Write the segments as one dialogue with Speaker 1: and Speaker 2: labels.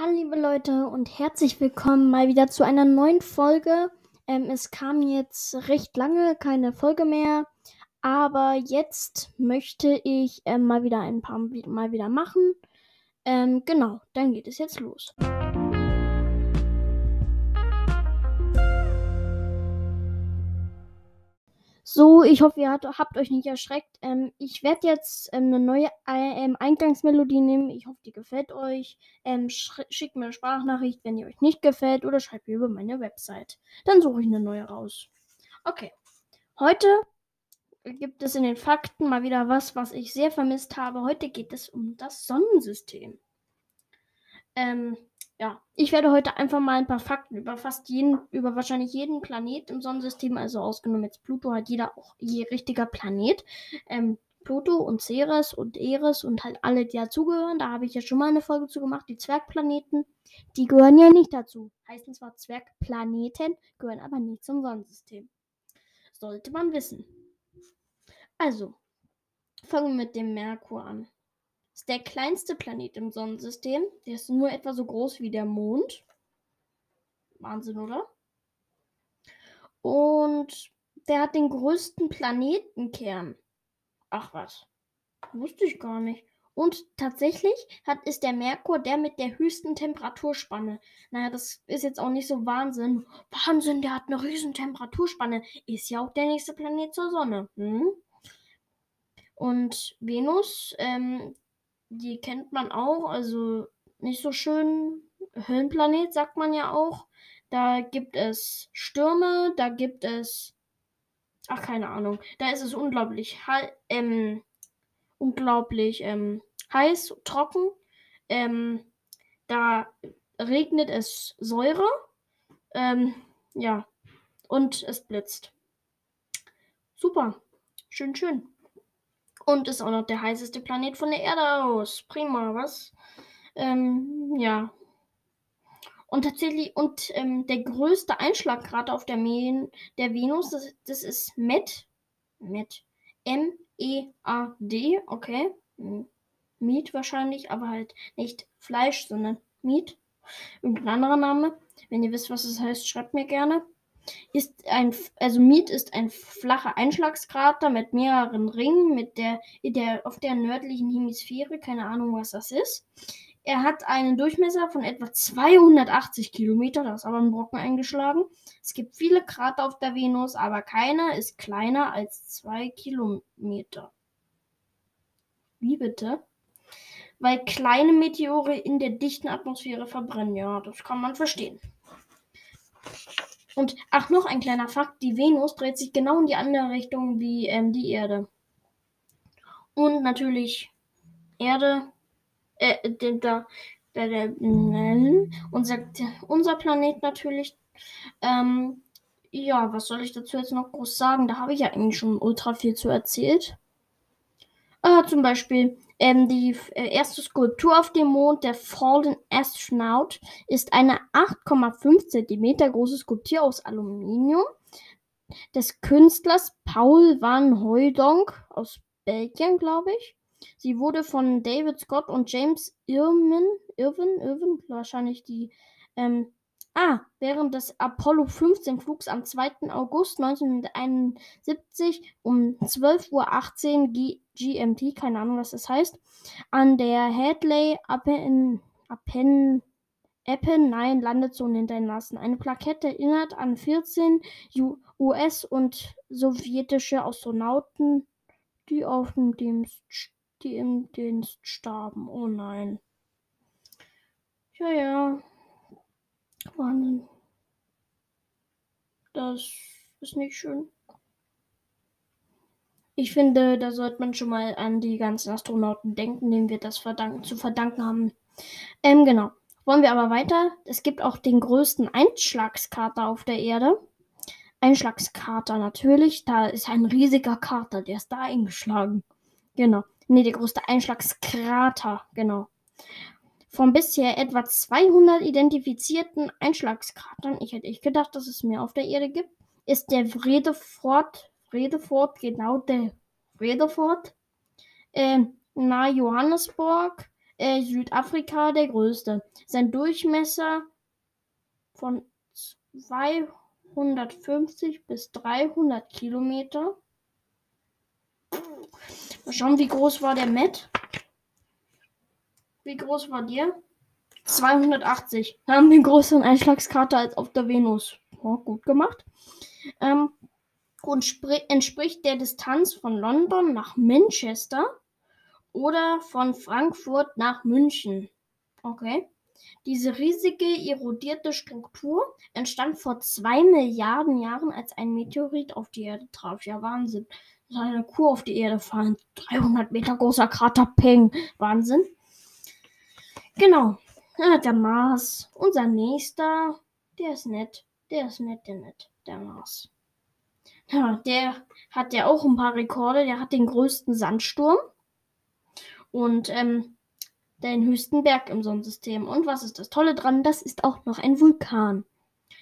Speaker 1: Hallo liebe Leute und herzlich willkommen mal wieder zu einer neuen Folge. Ähm, es kam jetzt recht lange keine Folge mehr, aber jetzt möchte ich ähm, mal wieder ein paar mal wieder machen. Ähm, genau, dann geht es jetzt los. So, ich hoffe, ihr habt euch nicht erschreckt. Ähm, ich werde jetzt ähm, eine neue ähm, Eingangsmelodie nehmen. Ich hoffe, die gefällt euch. Ähm, schickt mir eine Sprachnachricht, wenn die euch nicht gefällt, oder schreibt mir über meine Website. Dann suche ich eine neue raus. Okay. Heute gibt es in den Fakten mal wieder was, was ich sehr vermisst habe. Heute geht es um das Sonnensystem. Ähm, ja, ich werde heute einfach mal ein paar Fakten über fast jeden, über wahrscheinlich jeden Planet im Sonnensystem, also ausgenommen jetzt Pluto, hat jeder auch je richtiger Planet. Ähm, Pluto und Ceres und Eris und halt alle, die dazugehören. Da habe ich ja schon mal eine Folge zu gemacht. Die Zwergplaneten, die gehören ja nicht dazu. Heißen zwar Zwergplaneten, gehören aber nicht zum Sonnensystem. Sollte man wissen. Also, fangen wir mit dem Merkur an ist der kleinste Planet im Sonnensystem. Der ist nur etwa so groß wie der Mond. Wahnsinn, oder? Und der hat den größten Planetenkern. Ach was. Wusste ich gar nicht. Und tatsächlich hat, ist der Merkur der mit der höchsten Temperaturspanne. Naja, das ist jetzt auch nicht so Wahnsinn. Wahnsinn, der hat eine riesen Temperaturspanne. Ist ja auch der nächste Planet zur Sonne. Hm? Und Venus, ähm, die kennt man auch, also nicht so schön. Höllenplanet sagt man ja auch. Da gibt es Stürme, da gibt es. Ach, keine Ahnung. Da ist es unglaublich, ähm, unglaublich ähm, heiß, trocken. Ähm, da regnet es Säure. Ähm, ja. Und es blitzt. Super. Schön, schön. Und ist auch noch der heißeste Planet von der Erde aus. Prima, was? Ähm, ja. Und tatsächlich, und ähm, der größte Einschlagkrater auf der, Men der Venus, das, das ist Met. Met. M-E-A-D, okay. Meat wahrscheinlich, aber halt nicht Fleisch, sondern Meat. Irgendein anderer Name. Wenn ihr wisst, was es das heißt, schreibt mir gerne ist ein, also Mead ist ein flacher Einschlagskrater mit mehreren Ringen, mit der, der, auf der nördlichen Hemisphäre, keine Ahnung, was das ist. Er hat einen Durchmesser von etwa 280 Kilometer, da ist aber ein Brocken eingeschlagen. Es gibt viele Krater auf der Venus, aber keiner ist kleiner als zwei Kilometer. Wie bitte? Weil kleine Meteore in der dichten Atmosphäre verbrennen. Ja, das kann man verstehen. Und ach, noch ein kleiner Fakt: Die Venus dreht sich genau in die andere Richtung wie ähm, die Erde. Und natürlich Erde, äh, der, der, der, unser, unser Planet natürlich. Ähm, ja, was soll ich dazu jetzt noch groß sagen? Da habe ich ja eigentlich schon ultra viel zu erzählt. Äh, zum Beispiel ähm, die äh, erste Skulptur auf dem Mond, der Fallen Astronaut, ist eine 8,5 cm große Skulptur aus Aluminium des Künstlers Paul van Hooydonk aus Belgien, glaube ich. Sie wurde von David Scott und James Irwin, Irwin, Irwin wahrscheinlich die ähm, Ah, während des Apollo 15 Flugs am 2. August 1971 um 12.18 Uhr GMT, keine Ahnung, was das heißt, an der Hadley Appen, Appen, Apennine Landezone hinterlassen. Eine Plakette erinnert an 14 US- und sowjetische Astronauten, die auf dem Dienst, die im Dienst starben. Oh nein. Ja, ja. Wahnsinn. Das ist nicht schön. Ich finde, da sollte man schon mal an die ganzen Astronauten denken, denen wir das verdanken, zu verdanken haben. Ähm, genau. Wollen wir aber weiter? Es gibt auch den größten Einschlagskrater auf der Erde. Einschlagskrater natürlich. Da ist ein riesiger Krater, der ist da eingeschlagen. Genau. Nee, der größte Einschlagskrater. Genau. Von bisher etwa 200 identifizierten Einschlagskratern, ich hätte nicht gedacht, dass es mehr auf der Erde gibt, ist der Vredefort, Vredefort, genau der Vredefort, äh, nahe Johannesburg, äh, Südafrika der größte. Sein Durchmesser von 250 bis 300 Kilometer. Mal schauen, wie groß war der Met? Wie groß war der? 280. Wir haben den größeren Einschlagskrater als auf der Venus. Ja, gut gemacht. Ähm, und entspricht der Distanz von London nach Manchester oder von Frankfurt nach München. Okay. Diese riesige erodierte Struktur entstand vor zwei Milliarden Jahren, als ein Meteorit auf die Erde traf. Ja, Wahnsinn. Eine Kuh auf die Erde fallen. 300 Meter großer Krater, Peng. Wahnsinn. Genau. Der Mars. Unser nächster. Der ist nett. Der ist nett, der nett. Der Mars. Ja, der hat ja auch ein paar Rekorde. Der hat den größten Sandsturm und ähm, den höchsten Berg im Sonnensystem. Und was ist das Tolle dran? Das ist auch noch ein Vulkan.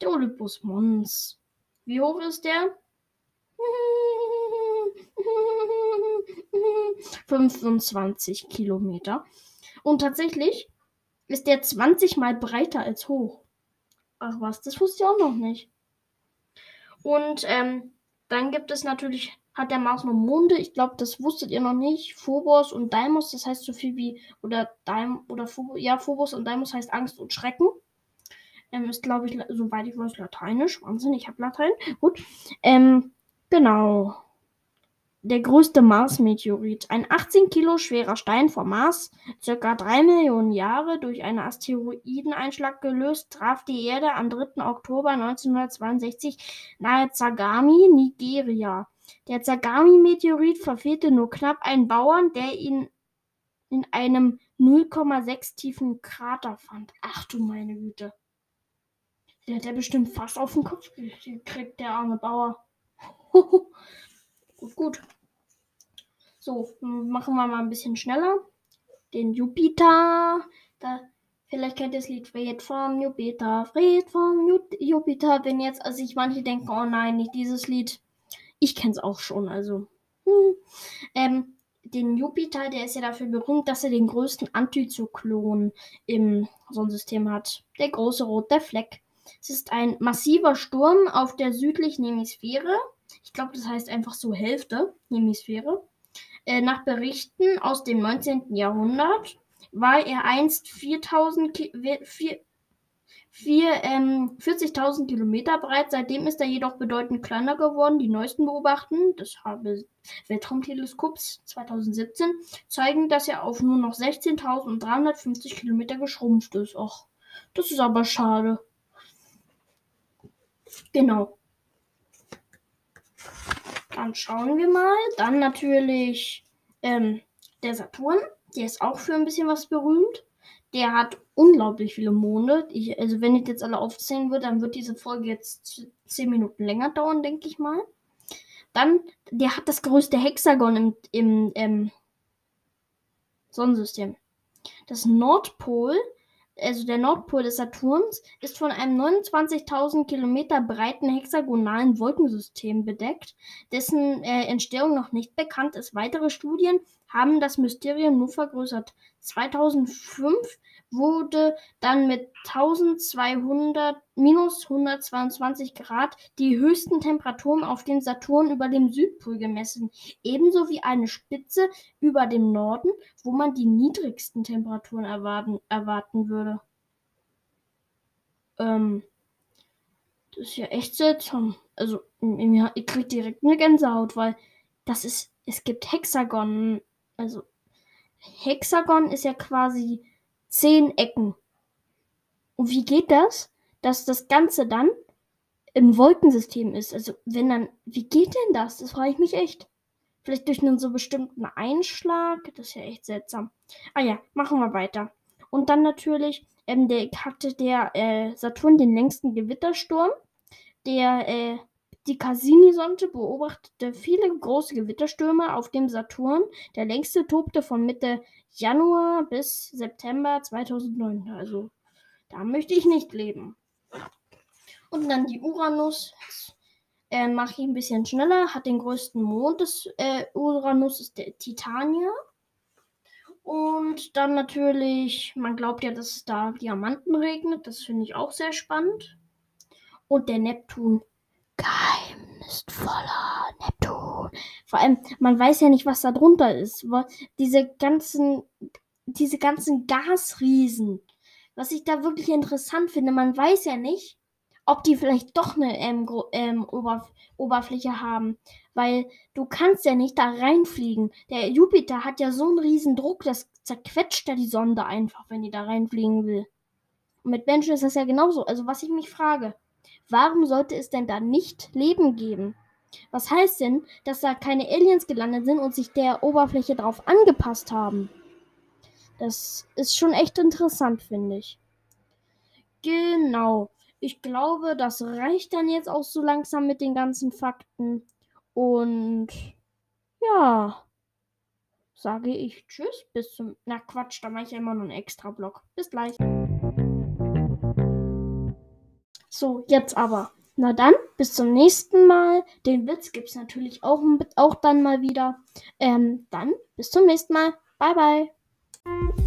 Speaker 1: Der Olympus Mons. Wie hoch ist der? 25 Kilometer. Und tatsächlich ist der 20 mal breiter als hoch. Ach was, das wusste ich auch noch nicht. Und ähm, dann gibt es natürlich, hat der Mars noch Monde. Ich glaube, das wusstet ihr noch nicht. Phobos und Deimos, das heißt so viel wie, oder Daim, oder Phobos, ja, Phobos und Deimos heißt Angst und Schrecken. Ähm, ist, glaube ich, soweit ich weiß, lateinisch. Wahnsinn, ich habe Latein. Gut. Ähm, genau der größte Mars-Meteorit, ein 18 Kilo schwerer Stein vom Mars, circa drei Millionen Jahre durch einen Asteroideneinschlag gelöst, traf die Erde am 3. Oktober 1962 nahe Zagami, Nigeria. Der Zagami-Meteorit verfehlte nur knapp einen Bauern, der ihn in einem 0,6 tiefen Krater fand. Ach du meine Güte. Der hat ja bestimmt fast auf den Kopf gekriegt, der arme Bauer. Gut. So, machen wir mal ein bisschen schneller. Den Jupiter. Da, vielleicht kennt ihr das Lied Fred vom Jupiter, Fred vom Jupiter. Wenn jetzt, also ich manche denken, oh nein, nicht dieses Lied. Ich kenne es auch schon, also. Hm. Ähm, den Jupiter, der ist ja dafür berühmt, dass er den größten Antizyklon im Sonnensystem hat. Der große rote Fleck. Es ist ein massiver Sturm auf der südlichen Hemisphäre ich glaube, das heißt einfach so Hälfte, Hemisphäre. Äh, nach Berichten aus dem 19. Jahrhundert war er einst 4000 4, 4, ähm, 40.000 Kilometer breit. Seitdem ist er jedoch bedeutend kleiner geworden. Die neuesten Beobachten des Weltraumteleskops 2017 zeigen, dass er auf nur noch 16.350 Kilometer geschrumpft ist. Och, das ist aber schade. Genau. Dann schauen wir mal. Dann natürlich ähm, der Saturn. Der ist auch für ein bisschen was berühmt. Der hat unglaublich viele Monde. Ich, also wenn ich jetzt alle aufzählen würde, dann wird diese Folge jetzt zehn Minuten länger dauern, denke ich mal. Dann, der hat das größte Hexagon im, im ähm, Sonnensystem. Das Nordpol also der Nordpol des Saturns, ist von einem 29.000 Kilometer breiten hexagonalen Wolkensystem bedeckt, dessen äh, Entstehung noch nicht bekannt ist. Weitere Studien haben das Mysterium nur vergrößert. 2005 wurde dann mit 1200 minus 122 Grad die höchsten Temperaturen auf dem Saturn über dem Südpol gemessen, ebenso wie eine Spitze über dem Norden, wo man die niedrigsten Temperaturen erwarten, erwarten würde. Ähm, das ist ja echt seltsam. Also, ich krieg direkt eine Gänsehaut, weil das ist, es gibt Hexagon, also Hexagon ist ja quasi zehn Ecken. Und wie geht das, dass das Ganze dann im Wolkensystem ist? Also, wenn dann, wie geht denn das? Das frage ich mich echt. Vielleicht durch einen so bestimmten Einschlag? Das ist ja echt seltsam. Ah ja, machen wir weiter. Und dann natürlich ähm, der, hatte der äh, Saturn den längsten Gewittersturm. Der, äh, die Cassini-Sonde beobachtete viele große Gewitterstürme auf dem Saturn. Der längste tobte von Mitte Januar bis September 2009. Also da möchte ich nicht leben. Und dann die Uranus. Äh, Mache ich ein bisschen schneller. Hat den größten Mond des äh, Uranus, ist der Titania. Und dann natürlich, man glaubt ja, dass es da Diamanten regnet. Das finde ich auch sehr spannend. Und der Neptun. Geheimnisvoller Neptun. Vor allem, man weiß ja nicht, was da drunter ist. Diese ganzen, diese ganzen Gasriesen. Was ich da wirklich interessant finde, man weiß ja nicht, ob die vielleicht doch eine ähm, ähm, Oberf Oberfläche haben. Weil du kannst ja nicht da reinfliegen. Der Jupiter hat ja so einen riesen Druck, das zerquetscht ja die Sonde einfach, wenn die da reinfliegen will. Und mit Menschen ist das ja genauso. Also was ich mich frage, warum sollte es denn da nicht Leben geben? Was heißt denn, dass da keine Aliens gelandet sind und sich der Oberfläche drauf angepasst haben? Das ist schon echt interessant, finde ich. Genau. Ich glaube, das reicht dann jetzt auch so langsam mit den ganzen Fakten. Und ja, sage ich Tschüss, bis zum. Na Quatsch, da mache ich ja immer noch einen extra Block. Bis gleich. So, jetzt aber. Na dann, bis zum nächsten Mal. Den Witz gibt es natürlich auch, auch dann mal wieder. Ähm, dann, bis zum nächsten Mal. Bye, bye.